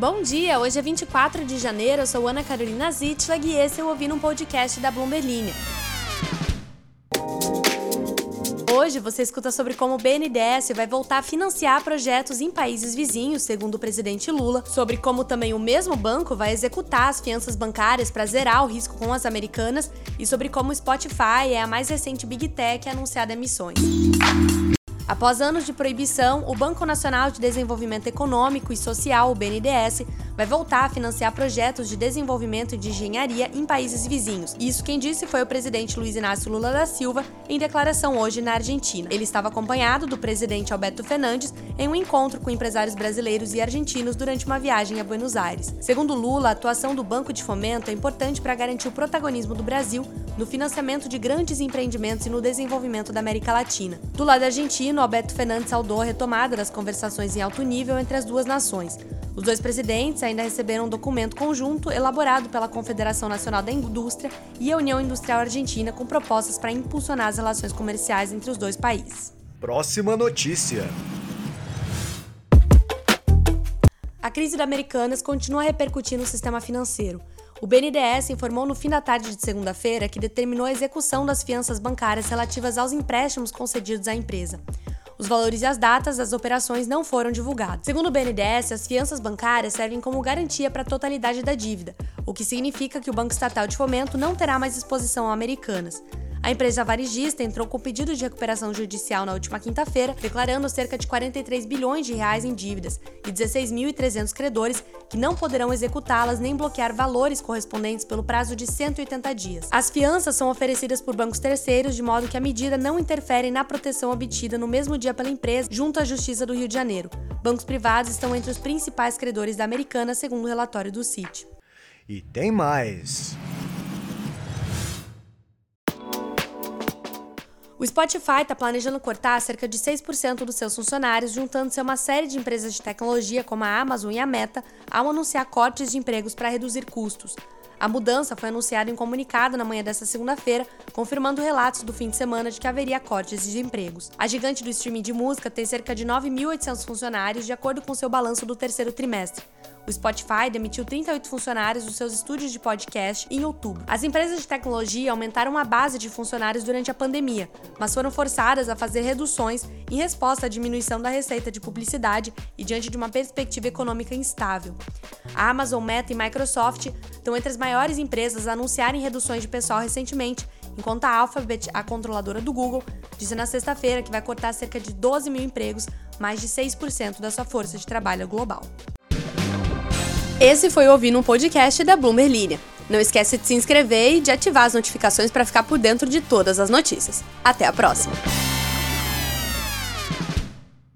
Bom dia, hoje é 24 de janeiro, eu sou Ana Carolina Zitlag e esse é o Ouvindo um Podcast da Bloomberg Linha. Hoje você escuta sobre como o BNDES vai voltar a financiar projetos em países vizinhos, segundo o presidente Lula, sobre como também o mesmo banco vai executar as fianças bancárias para zerar o risco com as americanas e sobre como o Spotify é a mais recente Big Tech anunciada emissões. Após anos de proibição, o Banco Nacional de Desenvolvimento Econômico e Social, o BNDES, vai voltar a financiar projetos de desenvolvimento e de engenharia em países vizinhos. Isso quem disse foi o presidente Luiz Inácio Lula da Silva em declaração hoje na Argentina. Ele estava acompanhado do presidente Alberto Fernandes em um encontro com empresários brasileiros e argentinos durante uma viagem a Buenos Aires. Segundo Lula, a atuação do Banco de Fomento é importante para garantir o protagonismo do Brasil no financiamento de grandes empreendimentos e no desenvolvimento da América Latina. Do lado argentino, Alberto Fernandes saudou a retomada das conversações em alto nível entre as duas nações. Os dois presidentes ainda receberam um documento conjunto elaborado pela Confederação Nacional da Indústria e a União Industrial Argentina com propostas para impulsionar as relações comerciais entre os dois países. Próxima notícia. A crise da Americanas continua repercutindo no sistema financeiro. O BNDES informou no fim da tarde de segunda-feira que determinou a execução das fianças bancárias relativas aos empréstimos concedidos à empresa. Os valores e as datas das operações não foram divulgados. Segundo o BNDES, as fianças bancárias servem como garantia para a totalidade da dívida, o que significa que o Banco Estatal de Fomento não terá mais exposição a americanas. A empresa varejista entrou com pedido de recuperação judicial na última quinta-feira, declarando cerca de 43 bilhões de reais em dívidas e 16.300 credores que não poderão executá-las nem bloquear valores correspondentes pelo prazo de 180 dias. As fianças são oferecidas por bancos terceiros de modo que a medida não interfere na proteção obtida no mesmo dia pela empresa junto à Justiça do Rio de Janeiro. Bancos privados estão entre os principais credores da Americana, segundo o relatório do CIT. E tem mais. O Spotify está planejando cortar cerca de 6% dos seus funcionários, juntando-se a uma série de empresas de tecnologia como a Amazon e a Meta ao anunciar cortes de empregos para reduzir custos. A mudança foi anunciada em comunicado na manhã desta segunda-feira, confirmando relatos do fim de semana de que haveria cortes de empregos. A gigante do streaming de música tem cerca de 9.800 funcionários, de acordo com seu balanço do terceiro trimestre. O Spotify demitiu 38 funcionários dos seus estúdios de podcast em outubro. As empresas de tecnologia aumentaram a base de funcionários durante a pandemia, mas foram forçadas a fazer reduções em resposta à diminuição da receita de publicidade e diante de uma perspectiva econômica instável. A Amazon, Meta e Microsoft estão entre as maiores empresas a anunciarem reduções de pessoal recentemente, enquanto a Alphabet, a controladora do Google, disse na sexta-feira que vai cortar cerca de 12 mil empregos, mais de 6% da sua força de trabalho global. Esse foi o Ouvindo um Podcast da Bloomberg Linha. Não esquece de se inscrever e de ativar as notificações para ficar por dentro de todas as notícias. Até a próxima!